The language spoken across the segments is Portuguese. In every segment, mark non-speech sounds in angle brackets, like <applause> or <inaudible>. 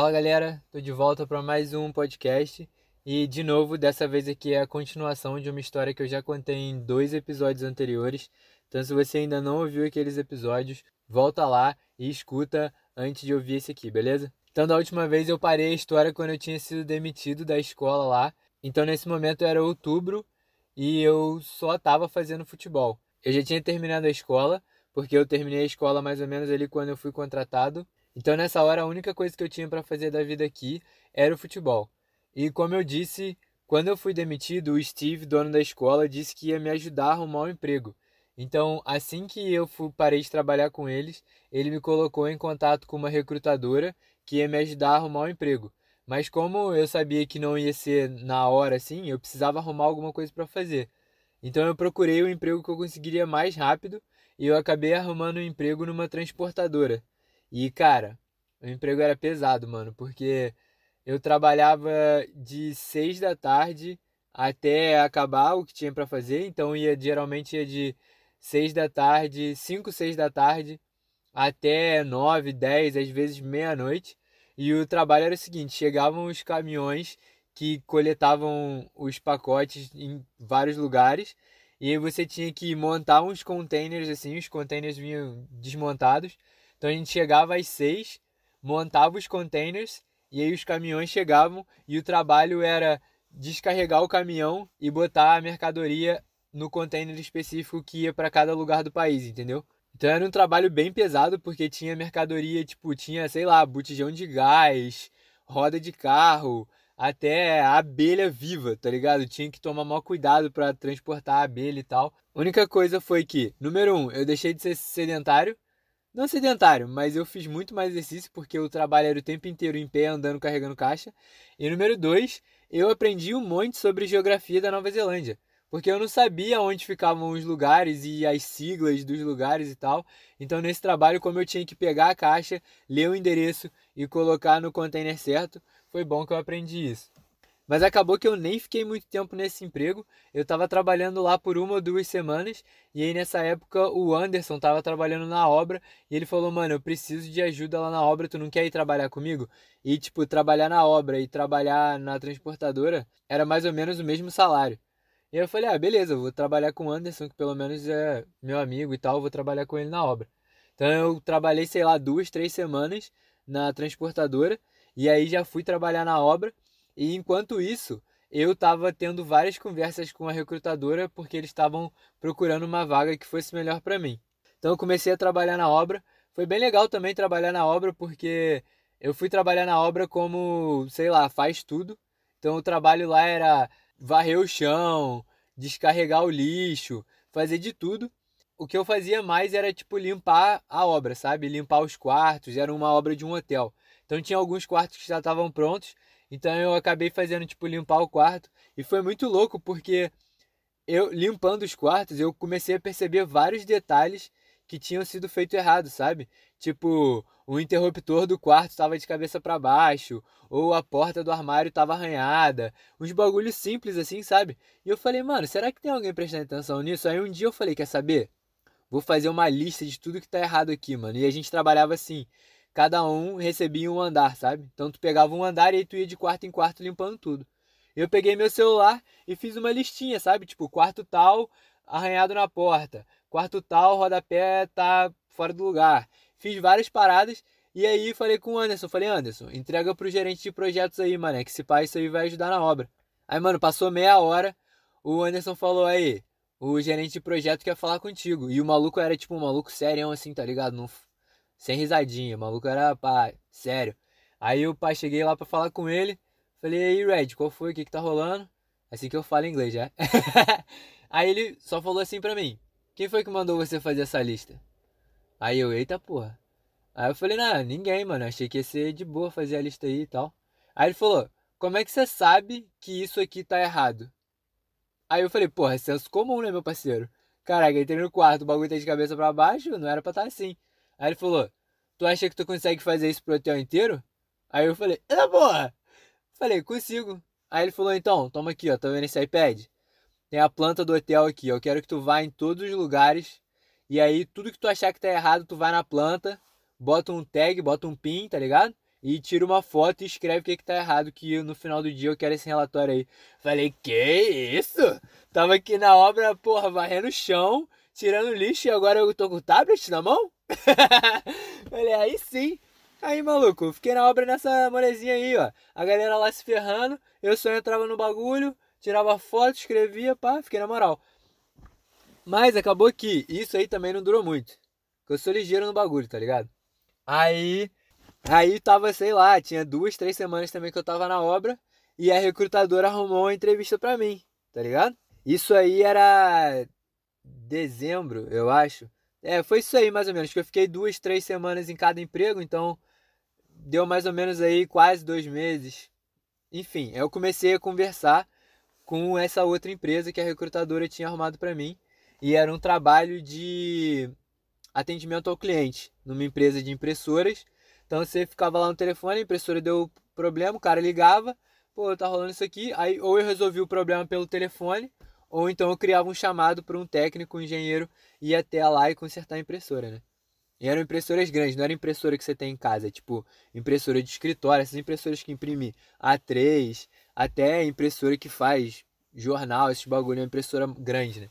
Fala galera, tô de volta para mais um podcast e de novo, dessa vez aqui é a continuação de uma história que eu já contei em dois episódios anteriores. Então, se você ainda não ouviu aqueles episódios, volta lá e escuta antes de ouvir esse aqui, beleza? Então, da última vez eu parei a história quando eu tinha sido demitido da escola lá. Então, nesse momento era outubro e eu só tava fazendo futebol. Eu já tinha terminado a escola, porque eu terminei a escola mais ou menos ali quando eu fui contratado então nessa hora a única coisa que eu tinha para fazer da vida aqui era o futebol. E como eu disse, quando eu fui demitido, o Steve, dono da escola, disse que ia me ajudar a arrumar um emprego. Então, assim que eu parei de trabalhar com eles, ele me colocou em contato com uma recrutadora que ia me ajudar a arrumar um emprego. Mas como eu sabia que não ia ser na hora assim, eu precisava arrumar alguma coisa para fazer. Então eu procurei o emprego que eu conseguiria mais rápido e eu acabei arrumando um emprego numa transportadora. E, cara, o emprego era pesado, mano, porque eu trabalhava de seis da tarde até acabar o que tinha para fazer, então ia geralmente ia de seis da tarde, cinco, seis da tarde até nove, dez, às vezes meia-noite. E o trabalho era o seguinte: chegavam os caminhões que coletavam os pacotes em vários lugares. E aí você tinha que montar uns containers assim, os containers vinham desmontados. Então a gente chegava às seis, montava os containers e aí os caminhões chegavam e o trabalho era descarregar o caminhão e botar a mercadoria no container específico que ia para cada lugar do país, entendeu? Então era um trabalho bem pesado porque tinha mercadoria, tipo, tinha, sei lá, botijão de gás, roda de carro, até abelha viva, tá ligado? Tinha que tomar maior cuidado para transportar a abelha e tal. A única coisa foi que, número um, eu deixei de ser sedentário não sedentário, mas eu fiz muito mais exercício porque eu trabalho era o tempo inteiro em pé, andando, carregando caixa. E número dois, eu aprendi um monte sobre geografia da Nova Zelândia. Porque eu não sabia onde ficavam os lugares e as siglas dos lugares e tal. Então, nesse trabalho, como eu tinha que pegar a caixa, ler o endereço e colocar no container certo, foi bom que eu aprendi isso. Mas acabou que eu nem fiquei muito tempo nesse emprego. Eu estava trabalhando lá por uma ou duas semanas. E aí nessa época o Anderson estava trabalhando na obra. E ele falou: Mano, eu preciso de ajuda lá na obra. Tu não quer ir trabalhar comigo? E tipo, trabalhar na obra e trabalhar na transportadora era mais ou menos o mesmo salário. E eu falei: Ah, beleza, eu vou trabalhar com o Anderson, que pelo menos é meu amigo e tal. vou trabalhar com ele na obra. Então eu trabalhei, sei lá, duas, três semanas na transportadora. E aí já fui trabalhar na obra. E enquanto isso, eu estava tendo várias conversas com a recrutadora porque eles estavam procurando uma vaga que fosse melhor para mim. Então eu comecei a trabalhar na obra. Foi bem legal também trabalhar na obra porque eu fui trabalhar na obra como, sei lá, faz tudo. Então o trabalho lá era varrer o chão, descarregar o lixo, fazer de tudo. O que eu fazia mais era tipo limpar a obra, sabe? Limpar os quartos, era uma obra de um hotel. Então tinha alguns quartos que já estavam prontos então eu acabei fazendo, tipo, limpar o quarto. E foi muito louco, porque eu, limpando os quartos, eu comecei a perceber vários detalhes que tinham sido feitos errado, sabe? Tipo, o interruptor do quarto estava de cabeça para baixo, ou a porta do armário estava arranhada, uns bagulhos simples assim, sabe? E eu falei, mano, será que tem alguém prestando atenção nisso? Aí um dia eu falei, quer saber? Vou fazer uma lista de tudo que tá errado aqui, mano. E a gente trabalhava assim cada um recebia um andar, sabe? Então tu pegava um andar e tu ia de quarto em quarto limpando tudo. Eu peguei meu celular e fiz uma listinha, sabe? Tipo, quarto tal, arranhado na porta. Quarto tal, rodapé tá fora do lugar. Fiz várias paradas e aí falei com o Anderson. Falei, Anderson, entrega pro gerente de projetos aí, mano. Que se pá, isso aí vai ajudar na obra. Aí, mano, passou meia hora. O Anderson falou aí, o gerente de projeto quer falar contigo. E o maluco era tipo um maluco sério assim, tá ligado? Não sem risadinha. O maluco era, pá, sério. Aí o pai cheguei lá pra falar com ele. Falei, aí, Red, qual foi? O que que tá rolando? Assim que eu falo inglês já. <laughs> aí ele só falou assim pra mim: Quem foi que mandou você fazer essa lista? Aí eu, eita porra. Aí eu falei, não, ninguém, mano. Achei que ia ser de boa fazer a lista aí e tal. Aí ele falou: Como é que você sabe que isso aqui tá errado? Aí eu falei, porra, é senso comum, né, meu parceiro? Caraca, entrei no quarto, o bagulho tá de cabeça para baixo, não era pra estar tá assim. Aí ele falou: Tu acha que tu consegue fazer isso pro hotel inteiro? Aí eu falei: É porra! Falei: Consigo. Aí ele falou: Então, toma aqui, ó, tá vendo esse iPad? Tem a planta do hotel aqui. Eu quero que tu vá em todos os lugares. E aí, tudo que tu achar que tá errado, tu vai na planta, bota um tag, bota um pin, tá ligado? e tira uma foto e escreve o que, que tá errado, que no final do dia eu quero esse relatório aí. Falei, que isso? Tava aqui na obra, porra, varrendo o chão, tirando lixo e agora eu tô com o tablet na mão? <laughs> Falei, aí sim. Aí, maluco, fiquei na obra nessa molezinha aí, ó. A galera lá se ferrando, eu só entrava no bagulho, tirava foto, escrevia, pá, fiquei na moral. Mas acabou que isso aí também não durou muito. Eu sou ligeiro no bagulho, tá ligado? Aí Aí tava, sei lá, tinha duas, três semanas também que eu tava na obra e a recrutadora arrumou uma entrevista pra mim, tá ligado? Isso aí era dezembro, eu acho. É, foi isso aí mais ou menos, que eu fiquei duas, três semanas em cada emprego, então deu mais ou menos aí quase dois meses. Enfim, eu comecei a conversar com essa outra empresa que a recrutadora tinha arrumado para mim e era um trabalho de atendimento ao cliente numa empresa de impressoras então você ficava lá no telefone, a impressora deu problema, o cara ligava, pô, tá rolando isso aqui. Aí ou eu resolvi o problema pelo telefone, ou então eu criava um chamado para um técnico, um engenheiro, ir até lá e consertar a impressora, né? E eram impressoras grandes, não era impressora que você tem em casa, é tipo impressora de escritório, essas impressoras que imprime A3, até impressora que faz jornal, esses bagulho, é impressora grande, né?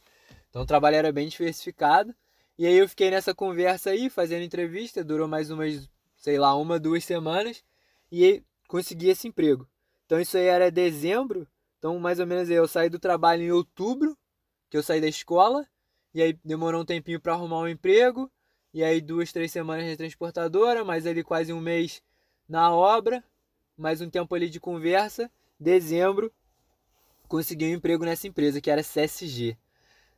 Então o trabalho era bem diversificado. E aí eu fiquei nessa conversa aí, fazendo entrevista, durou mais umas sei lá, uma, duas semanas e consegui esse emprego. Então isso aí era dezembro, então mais ou menos eu saí do trabalho em outubro, que eu saí da escola, e aí demorou um tempinho para arrumar um emprego, e aí duas, três semanas de transportadora, mais ali quase um mês na obra, mais um tempo ali de conversa, dezembro, consegui um emprego nessa empresa que era CSG.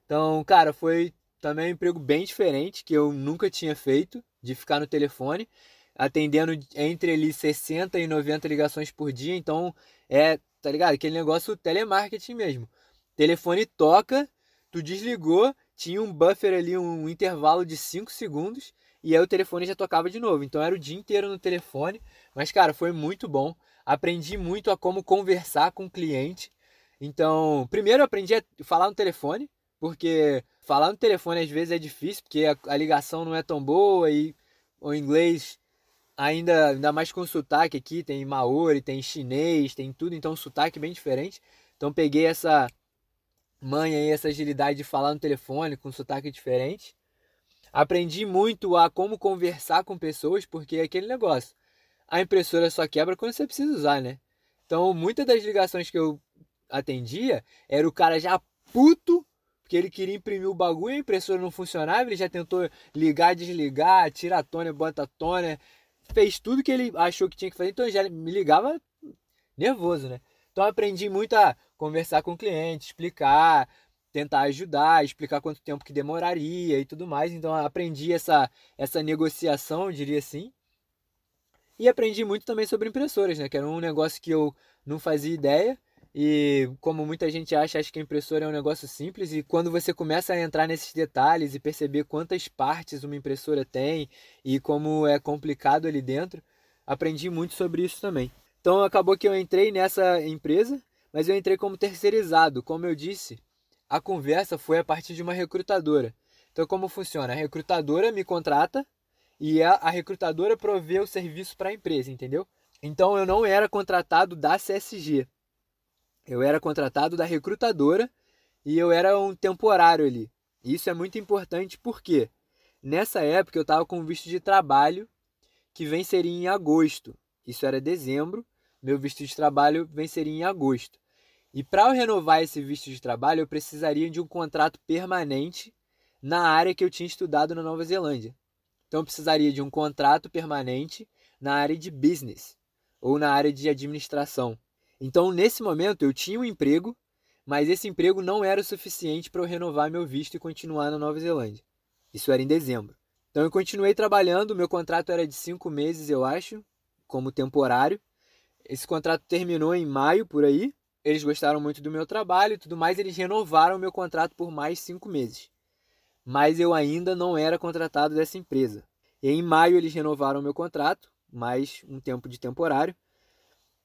Então, cara, foi também um emprego bem diferente, que eu nunca tinha feito, de ficar no telefone atendendo entre ali 60 e 90 ligações por dia, então é, tá ligado? Aquele negócio telemarketing mesmo. Telefone toca, tu desligou, tinha um buffer ali, um intervalo de 5 segundos, e aí o telefone já tocava de novo. Então era o dia inteiro no telefone, mas cara, foi muito bom. Aprendi muito a como conversar com o cliente. Então, primeiro eu aprendi a falar no telefone, porque falar no telefone às vezes é difícil, porque a, ligação não é tão boa e o inglês ainda, ainda mais com sotaque aqui, tem maori, tem chinês, tem tudo, então sotaque bem diferente. Então peguei essa manha aí, essa agilidade de falar no telefone com sotaque diferente. Aprendi muito a como conversar com pessoas, porque é aquele negócio. A impressora só quebra quando você precisa usar, né? Então, muitas das ligações que eu atendia era o cara já puto porque ele queria imprimir o bagulho, a impressora não funcionava, ele já tentou ligar, desligar, tirar a tônia, bota a tônia, fez tudo que ele achou que tinha que fazer, então já me ligava nervoso, né? Então aprendi muito a conversar com o cliente, explicar, tentar ajudar, explicar quanto tempo que demoraria e tudo mais. Então aprendi essa, essa negociação, diria assim. E aprendi muito também sobre impressoras, né? Que era um negócio que eu não fazia ideia. E como muita gente acha, acho que a impressora é um negócio simples e quando você começa a entrar nesses detalhes e perceber quantas partes uma impressora tem e como é complicado ali dentro, aprendi muito sobre isso também. Então acabou que eu entrei nessa empresa, mas eu entrei como terceirizado. Como eu disse, a conversa foi a partir de uma recrutadora. Então como funciona? A recrutadora me contrata e a, a recrutadora provê o serviço para a empresa, entendeu? Então eu não era contratado da CSG. Eu era contratado da recrutadora e eu era um temporário ali. Isso é muito importante porque nessa época eu estava com visto de trabalho que venceria em agosto. Isso era dezembro, meu visto de trabalho venceria em agosto. E para eu renovar esse visto de trabalho, eu precisaria de um contrato permanente na área que eu tinha estudado na Nova Zelândia. Então eu precisaria de um contrato permanente na área de business ou na área de administração. Então, nesse momento, eu tinha um emprego, mas esse emprego não era o suficiente para eu renovar meu visto e continuar na Nova Zelândia. Isso era em dezembro. Então, eu continuei trabalhando, meu contrato era de cinco meses, eu acho, como temporário. Esse contrato terminou em maio, por aí. Eles gostaram muito do meu trabalho e tudo mais, eles renovaram meu contrato por mais cinco meses. Mas eu ainda não era contratado dessa empresa. E em maio eles renovaram meu contrato, mais um tempo de temporário.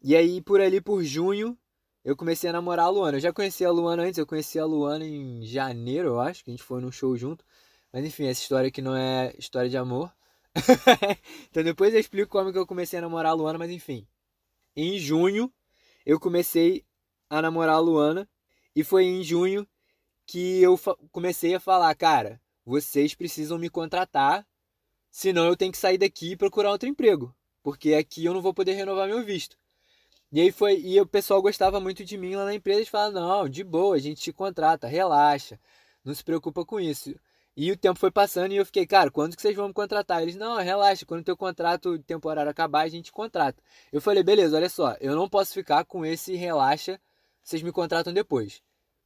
E aí, por ali, por junho, eu comecei a namorar a Luana. Eu já conhecia a Luana antes, eu conheci a Luana em janeiro, eu acho, que a gente foi num show junto. Mas enfim, essa história aqui não é história de amor. <laughs> então depois eu explico como que eu comecei a namorar a Luana, mas enfim. Em junho eu comecei a namorar a Luana e foi em junho que eu comecei a falar, cara, vocês precisam me contratar, senão eu tenho que sair daqui e procurar outro emprego, porque aqui eu não vou poder renovar meu visto. E aí foi, e o pessoal gostava muito de mim lá na empresa, eles falavam, não, de boa, a gente te contrata, relaxa, não se preocupa com isso. E o tempo foi passando e eu fiquei, cara, quando que vocês vão me contratar? Eles, não, relaxa, quando teu contrato temporário acabar, a gente contrata. Eu falei, beleza, olha só, eu não posso ficar com esse relaxa, vocês me contratam depois.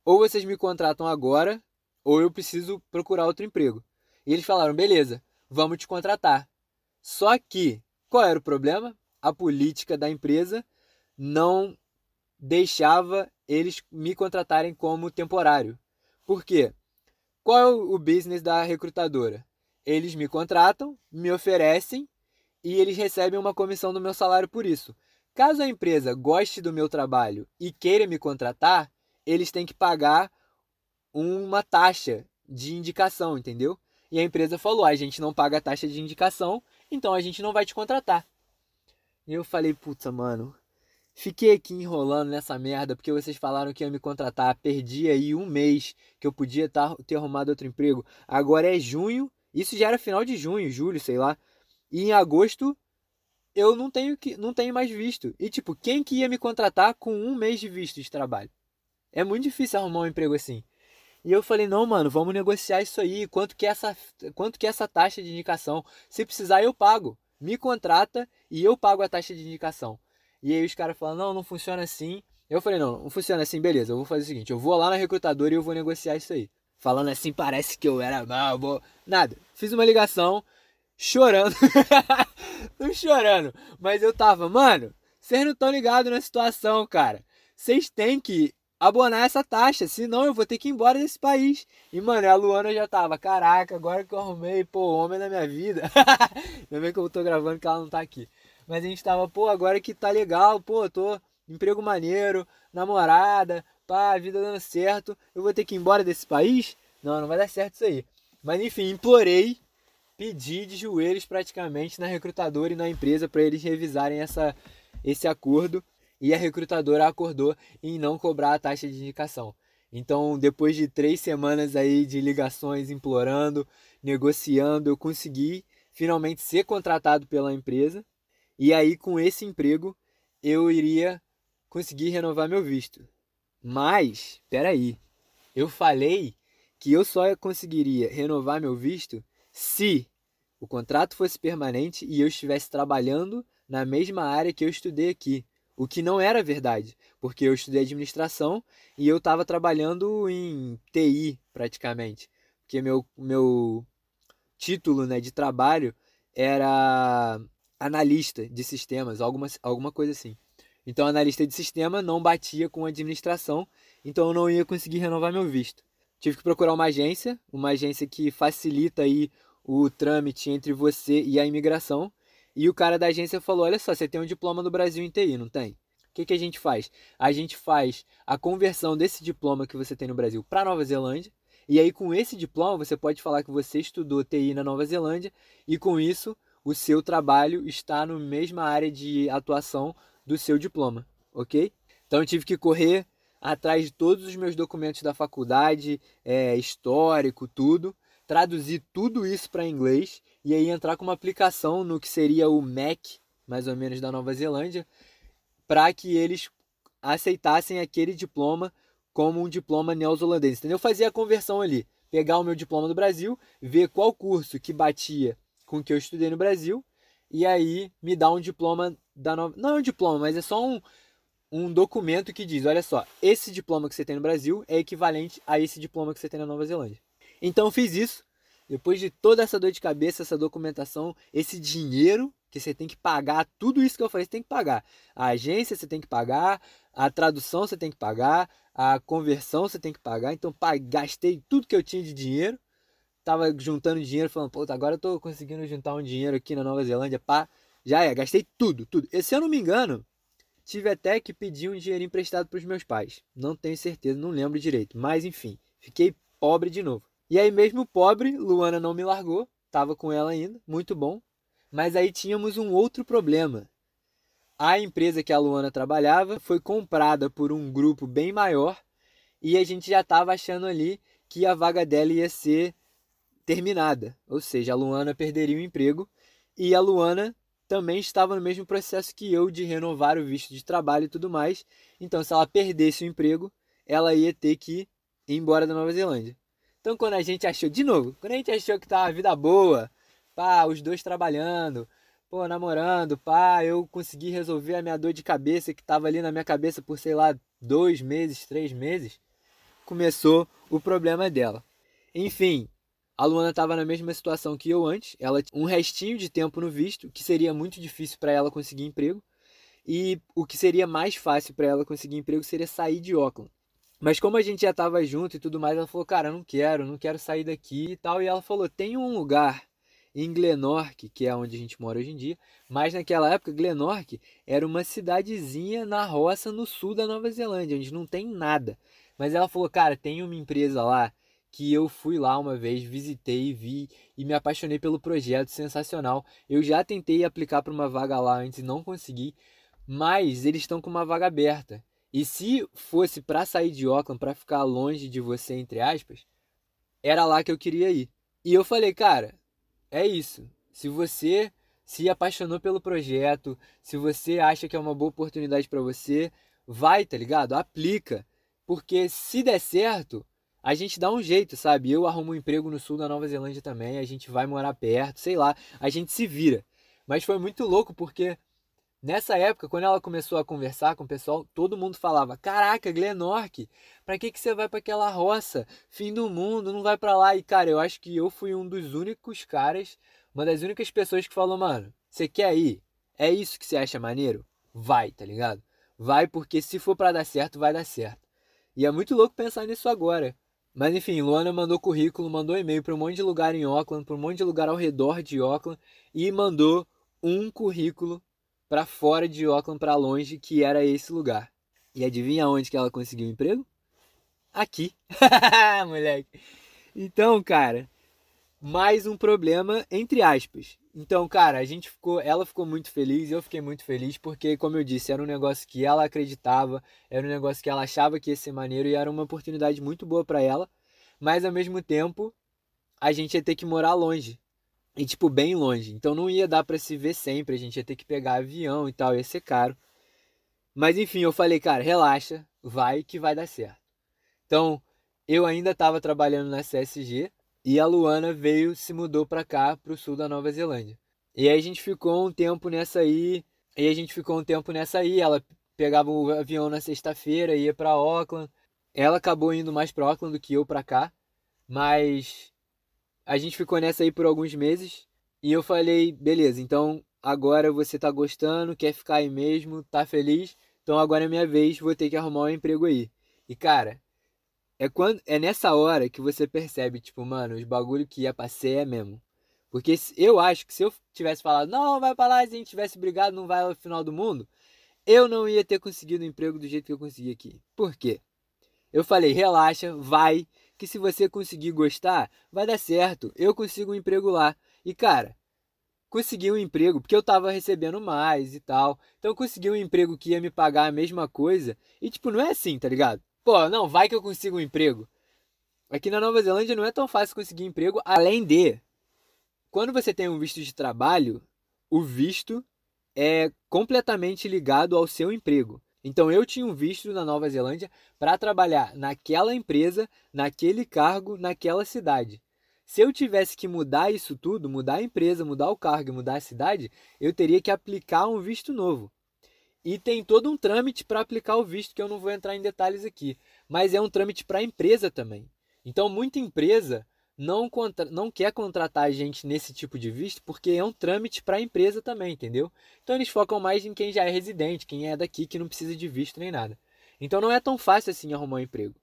Ou vocês me contratam agora, ou eu preciso procurar outro emprego. E eles falaram, beleza, vamos te contratar. Só que, qual era o problema? A política da empresa não deixava eles me contratarem como temporário. Por quê? Qual é o business da recrutadora? Eles me contratam, me oferecem e eles recebem uma comissão do meu salário por isso. Caso a empresa goste do meu trabalho e queira me contratar, eles têm que pagar uma taxa de indicação, entendeu? E a empresa falou: a gente não paga a taxa de indicação, então a gente não vai te contratar. E eu falei: puta, mano, Fiquei aqui enrolando nessa merda porque vocês falaram que ia me contratar. Perdi aí um mês que eu podia tar, ter arrumado outro emprego. Agora é junho. Isso já era final de junho, julho, sei lá. E em agosto eu não tenho que não tenho mais visto. E tipo, quem que ia me contratar com um mês de visto de trabalho? É muito difícil arrumar um emprego assim. E eu falei, não, mano, vamos negociar isso aí. Quanto que é essa, quanto que é essa taxa de indicação? Se precisar, eu pago. Me contrata e eu pago a taxa de indicação. E aí os caras falam, não, não funciona assim. Eu falei, não, não funciona assim, beleza, eu vou fazer o seguinte, eu vou lá na recrutadora e eu vou negociar isso aí. Falando assim, parece que eu era mal, vou... nada. Fiz uma ligação, chorando. <laughs> não chorando, mas eu tava, mano, vocês não estão ligados na situação, cara. Vocês têm que abonar essa taxa, senão eu vou ter que ir embora desse país. E, mano, a Luana já tava, caraca, agora que eu arrumei, pô, homem na minha vida. <laughs> Ainda bem que eu tô gravando que ela não tá aqui. Mas a gente tava, pô, agora que tá legal, pô, tô emprego maneiro, namorada, pá, vida dando certo, eu vou ter que ir embora desse país? Não, não vai dar certo isso aí. Mas enfim, implorei, pedi de joelhos praticamente na recrutadora e na empresa para eles revisarem essa, esse acordo e a recrutadora acordou em não cobrar a taxa de indicação. Então, depois de três semanas aí de ligações implorando, negociando, eu consegui finalmente ser contratado pela empresa e aí, com esse emprego, eu iria conseguir renovar meu visto. Mas, peraí, eu falei que eu só conseguiria renovar meu visto se o contrato fosse permanente e eu estivesse trabalhando na mesma área que eu estudei aqui. O que não era verdade, porque eu estudei administração e eu estava trabalhando em TI praticamente. Porque meu, meu título né, de trabalho era analista de sistemas, alguma, alguma coisa assim. Então, analista de sistema não batia com administração, então eu não ia conseguir renovar meu visto. Tive que procurar uma agência, uma agência que facilita aí o trâmite entre você e a imigração. E o cara da agência falou: Olha só, você tem um diploma do Brasil em TI, não tem? O que, que a gente faz? A gente faz a conversão desse diploma que você tem no Brasil para Nova Zelândia. E aí, com esse diploma, você pode falar que você estudou TI na Nova Zelândia. E com isso, o seu trabalho está na mesma área de atuação do seu diploma, ok? Então eu tive que correr atrás de todos os meus documentos da faculdade, é, histórico, tudo, traduzir tudo isso para inglês e aí entrar com uma aplicação no que seria o MEC, mais ou menos da Nova Zelândia, para que eles aceitassem aquele diploma como um diploma neozelandês. Entendeu? Eu fazia a conversão ali, pegar o meu diploma do Brasil, ver qual curso que batia com que eu estudei no Brasil e aí me dá um diploma da nova. Não é um diploma, mas é só um, um documento que diz: olha só, esse diploma que você tem no Brasil é equivalente a esse diploma que você tem na Nova Zelândia. Então eu fiz isso. Depois de toda essa dor de cabeça, essa documentação, esse dinheiro que você tem que pagar, tudo isso que eu falei, você tem que pagar. A agência você tem que pagar, a tradução você tem que pagar, a conversão você tem que pagar. Então, gastei tudo que eu tinha de dinheiro tava juntando dinheiro, falando, pô, agora eu tô conseguindo juntar um dinheiro aqui na Nova Zelândia, pá. Já é, gastei tudo, tudo. E se eu não me engano, tive até que pedir um dinheiro emprestado para os meus pais. Não tenho certeza, não lembro direito. Mas enfim, fiquei pobre de novo. E aí mesmo pobre, Luana não me largou, tava com ela ainda, muito bom. Mas aí tínhamos um outro problema. A empresa que a Luana trabalhava foi comprada por um grupo bem maior e a gente já estava achando ali que a vaga dela ia ser terminada, ou seja, a Luana perderia o emprego e a Luana também estava no mesmo processo que eu de renovar o visto de trabalho e tudo mais. Então, se ela perdesse o emprego, ela ia ter que ir embora da Nova Zelândia. Então, quando a gente achou, de novo, quando a gente achou que tava a vida boa, pá, os dois trabalhando, pô, namorando, pá, eu consegui resolver a minha dor de cabeça que tava ali na minha cabeça por, sei lá, dois meses, três meses, começou o problema dela. Enfim, a Luana estava na mesma situação que eu antes, ela um restinho de tempo no visto, que seria muito difícil para ela conseguir emprego, e o que seria mais fácil para ela conseguir emprego seria sair de Auckland. Mas como a gente já estava junto e tudo mais, ela falou: "Cara, não quero, não quero sair daqui" e tal, e ela falou: "Tem um lugar em Glenorchy, que é onde a gente mora hoje em dia, mas naquela época Glenorchy era uma cidadezinha na roça no sul da Nova Zelândia, onde não tem nada. Mas ela falou: "Cara, tem uma empresa lá que eu fui lá uma vez, visitei, vi e me apaixonei pelo projeto, sensacional. Eu já tentei aplicar para uma vaga lá antes e não consegui, mas eles estão com uma vaga aberta. E se fosse para sair de Auckland, para ficar longe de você, entre aspas, era lá que eu queria ir. E eu falei, cara, é isso. Se você se apaixonou pelo projeto, se você acha que é uma boa oportunidade para você, vai, tá ligado? Aplica. Porque se der certo, a gente dá um jeito, sabe? Eu arrumo um emprego no sul da Nova Zelândia também, a gente vai morar perto, sei lá, a gente se vira. Mas foi muito louco porque nessa época, quando ela começou a conversar com o pessoal, todo mundo falava: "Caraca, Glenork, para que que você vai para aquela roça? Fim do mundo, não vai para lá". E cara, eu acho que eu fui um dos únicos caras, uma das únicas pessoas que falou: "Mano, você quer ir? É isso que você acha maneiro? Vai, tá ligado? Vai porque se for para dar certo, vai dar certo". E é muito louco pensar nisso agora. Mas enfim, Luana mandou currículo, mandou e-mail para um monte de lugar em Auckland, para um monte de lugar ao redor de Auckland e mandou um currículo para fora de Auckland, para longe, que era esse lugar. E adivinha onde que ela conseguiu emprego? Aqui. <laughs> Moleque. Então, cara, mais um problema entre aspas. Então, cara, a gente ficou, ela ficou muito feliz, eu fiquei muito feliz porque, como eu disse, era um negócio que ela acreditava, era um negócio que ela achava que ia ser maneiro e era uma oportunidade muito boa para ela, mas ao mesmo tempo a gente ia ter que morar longe. E tipo bem longe. Então não ia dar para se ver sempre, a gente ia ter que pegar avião e tal, ia ser caro. Mas enfim, eu falei, cara, relaxa, vai que vai dar certo. Então, eu ainda estava trabalhando na CSG, e a Luana veio, se mudou para cá, para o sul da Nova Zelândia. E aí a gente ficou um tempo nessa aí. E a gente ficou um tempo nessa aí. Ela pegava o avião na sexta-feira, ia para Auckland. Ela acabou indo mais para Auckland do que eu para cá. Mas a gente ficou nessa aí por alguns meses. E eu falei, beleza, então agora você tá gostando, quer ficar aí mesmo, tá feliz. Então agora é minha vez, vou ter que arrumar um emprego aí. E cara, é, quando, é nessa hora que você percebe, tipo, mano, os bagulho que ia pra ser é mesmo. Porque eu acho que se eu tivesse falado, não, vai pra lá, se a gente tivesse brigado, não vai ao final do mundo, eu não ia ter conseguido o emprego do jeito que eu consegui aqui. Por quê? Eu falei, relaxa, vai, que se você conseguir gostar, vai dar certo. Eu consigo um emprego lá. E cara, consegui um emprego porque eu tava recebendo mais e tal. Então consegui um emprego que ia me pagar a mesma coisa. E tipo, não é assim, tá ligado? Pô, não, vai que eu consigo um emprego. Aqui na Nova Zelândia não é tão fácil conseguir emprego, além de quando você tem um visto de trabalho, o visto é completamente ligado ao seu emprego. Então eu tinha um visto na Nova Zelândia para trabalhar naquela empresa, naquele cargo, naquela cidade. Se eu tivesse que mudar isso tudo, mudar a empresa, mudar o cargo e mudar a cidade, eu teria que aplicar um visto novo. E tem todo um trâmite para aplicar o visto, que eu não vou entrar em detalhes aqui. Mas é um trâmite para a empresa também. Então, muita empresa não, contra... não quer contratar a gente nesse tipo de visto porque é um trâmite para a empresa também, entendeu? Então, eles focam mais em quem já é residente, quem é daqui, que não precisa de visto nem nada. Então, não é tão fácil assim arrumar um emprego.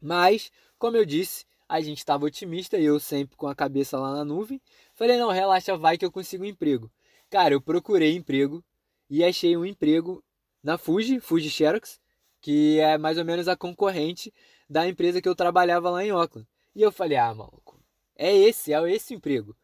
Mas, como eu disse, a gente estava otimista eu sempre com a cabeça lá na nuvem. Falei, não, relaxa, vai que eu consigo um emprego. Cara, eu procurei emprego e achei um emprego na Fuji, Fuji Xerox, que é mais ou menos a concorrente da empresa que eu trabalhava lá em Auckland. E eu falei, ah, maluco, é esse, é esse emprego.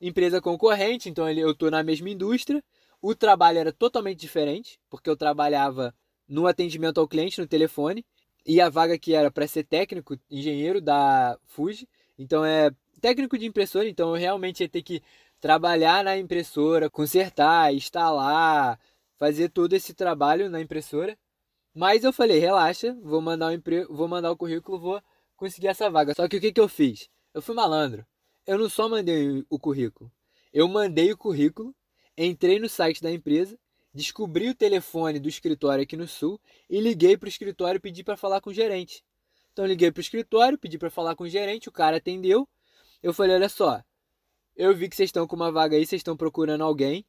empresa concorrente, então eu estou na mesma indústria. O trabalho era totalmente diferente, porque eu trabalhava no atendimento ao cliente no telefone e a vaga que era para ser técnico, engenheiro da Fuji. Então é técnico de impressora, então eu realmente ia ter que trabalhar na impressora, consertar, instalar, fazer todo esse trabalho na impressora. Mas eu falei, relaxa, vou mandar o emprego, vou mandar o currículo, vou conseguir essa vaga. Só que o que, que eu fiz? Eu fui malandro. Eu não só mandei o currículo, eu mandei o currículo, entrei no site da empresa, descobri o telefone do escritório aqui no sul e liguei para o escritório e pedi para falar com o gerente. Então liguei para o escritório, pedi para falar com o gerente, o cara atendeu. Eu falei, olha só, eu vi que vocês estão com uma vaga aí, vocês estão procurando alguém.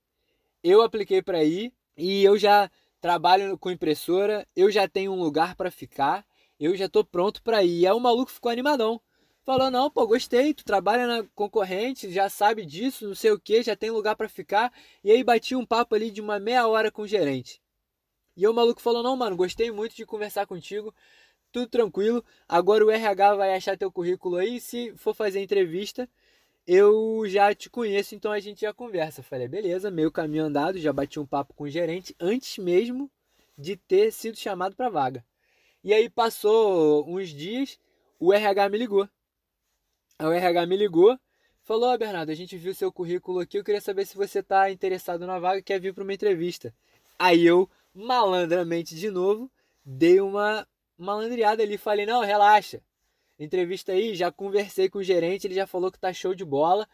Eu apliquei para ir e eu já trabalho com impressora, eu já tenho um lugar para ficar, eu já tô pronto para ir. E aí o maluco ficou animadão. Falou: "Não, pô, gostei, tu trabalha na concorrente, já sabe disso, não sei o que, já tem lugar para ficar". E aí bati um papo ali de uma meia hora com o gerente. E o maluco falou: "Não, mano, gostei muito de conversar contigo. Tudo tranquilo. Agora o RH vai achar teu currículo aí, se for fazer entrevista, eu já te conheço, então a gente já conversa. Falei, beleza, meio caminho andado, já bati um papo com o gerente antes mesmo de ter sido chamado para vaga. E aí passou uns dias, o RH me ligou. O RH me ligou, falou: oh, Bernardo, a gente viu seu currículo aqui, eu queria saber se você está interessado na vaga, quer vir para uma entrevista. Aí eu, malandramente de novo, dei uma malandreada ali, falei: não, relaxa entrevista aí, já conversei com o gerente, ele já falou que tá show de bola.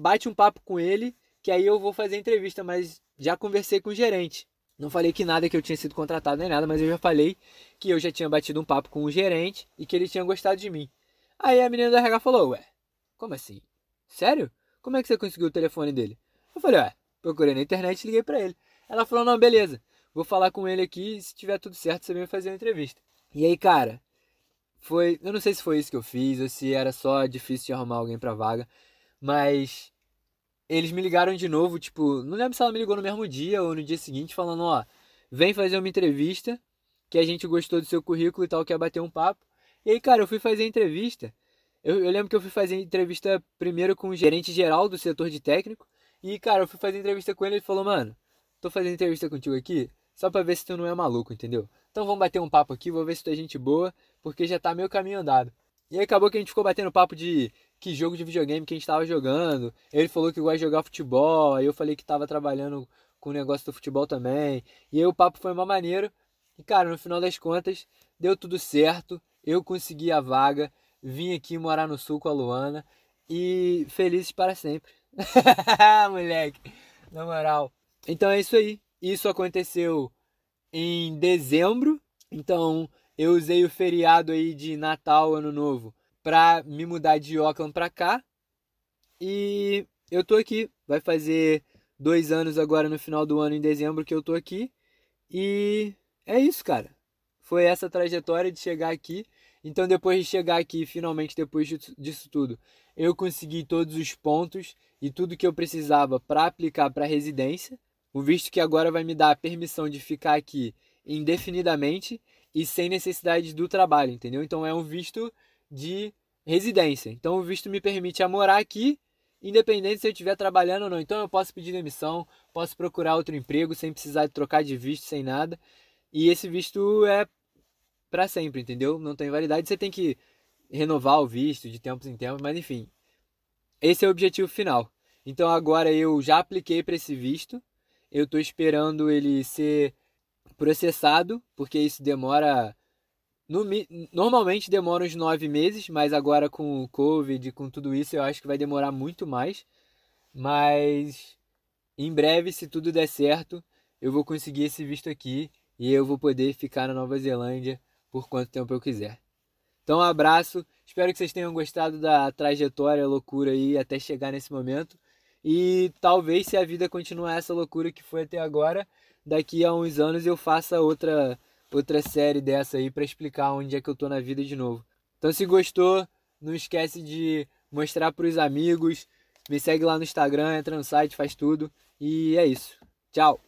bate um papo com ele, que aí eu vou fazer a entrevista, mas já conversei com o gerente. Não falei que nada que eu tinha sido contratado nem nada, mas eu já falei que eu já tinha batido um papo com o gerente e que ele tinha gostado de mim. Aí a menina da RH falou: Ué, como assim? Sério? Como é que você conseguiu o telefone dele? Eu falei: Ué, procurei na internet e liguei para ele. Ela falou: Não, beleza, vou falar com ele aqui e se tiver tudo certo você vem fazer uma entrevista. E aí, cara, foi. Eu não sei se foi isso que eu fiz ou se era só difícil de arrumar alguém pra vaga. Mas eles me ligaram de novo, tipo, não lembro se ela me ligou no mesmo dia ou no dia seguinte, falando, ó, vem fazer uma entrevista, que a gente gostou do seu currículo e tal, quer bater um papo. E aí, cara, eu fui fazer a entrevista. Eu, eu lembro que eu fui fazer entrevista primeiro com o gerente geral do setor de técnico. E, cara, eu fui fazer entrevista com ele e ele falou, mano, tô fazendo entrevista contigo aqui só pra ver se tu não é maluco, entendeu? Então vamos bater um papo aqui, vou ver se tu é gente boa, porque já tá meio caminho andado. E aí acabou que a gente ficou batendo papo de que jogo de videogame que a gente tava jogando. Ele falou que gosta de jogar futebol, aí eu falei que tava trabalhando com o negócio do futebol também. E aí o papo foi uma maneira. E cara, no final das contas, deu tudo certo. Eu consegui a vaga, vim aqui morar no sul com a Luana e felizes para sempre. <laughs> Moleque, na moral. Então é isso aí. Isso aconteceu em dezembro, então eu usei o feriado aí de Natal, Ano Novo, para me mudar de Auckland para cá. E eu tô aqui. Vai fazer dois anos agora no final do ano, em dezembro, que eu tô aqui. E é isso, cara. Foi essa trajetória de chegar aqui. Então, depois de chegar aqui, finalmente, depois disso tudo, eu consegui todos os pontos e tudo que eu precisava para aplicar para residência. O visto que agora vai me dar a permissão de ficar aqui indefinidamente e sem necessidade do trabalho, entendeu? Então é um visto de residência. Então o visto me permite morar aqui, independente se eu estiver trabalhando ou não. Então eu posso pedir demissão, posso procurar outro emprego sem precisar trocar de visto, sem nada. E esse visto é para sempre, entendeu? Não tem validade, você tem que renovar o visto de tempos em tempos, mas enfim. Esse é o objetivo final. Então agora eu já apliquei para esse visto. Eu estou esperando ele ser processado, porque isso demora. No, normalmente demora uns nove meses, mas agora com o Covid, com tudo isso, eu acho que vai demorar muito mais. Mas em breve, se tudo der certo, eu vou conseguir esse visto aqui e eu vou poder ficar na Nova Zelândia por quanto tempo eu quiser. Então, um abraço. Espero que vocês tenham gostado da trajetória, loucura aí até chegar nesse momento. E talvez, se a vida continuar essa loucura que foi até agora, daqui a uns anos eu faça outra outra série dessa aí para explicar onde é que eu tô na vida de novo. Então se gostou, não esquece de mostrar para os amigos, me segue lá no Instagram, entra no site, faz tudo e é isso. Tchau.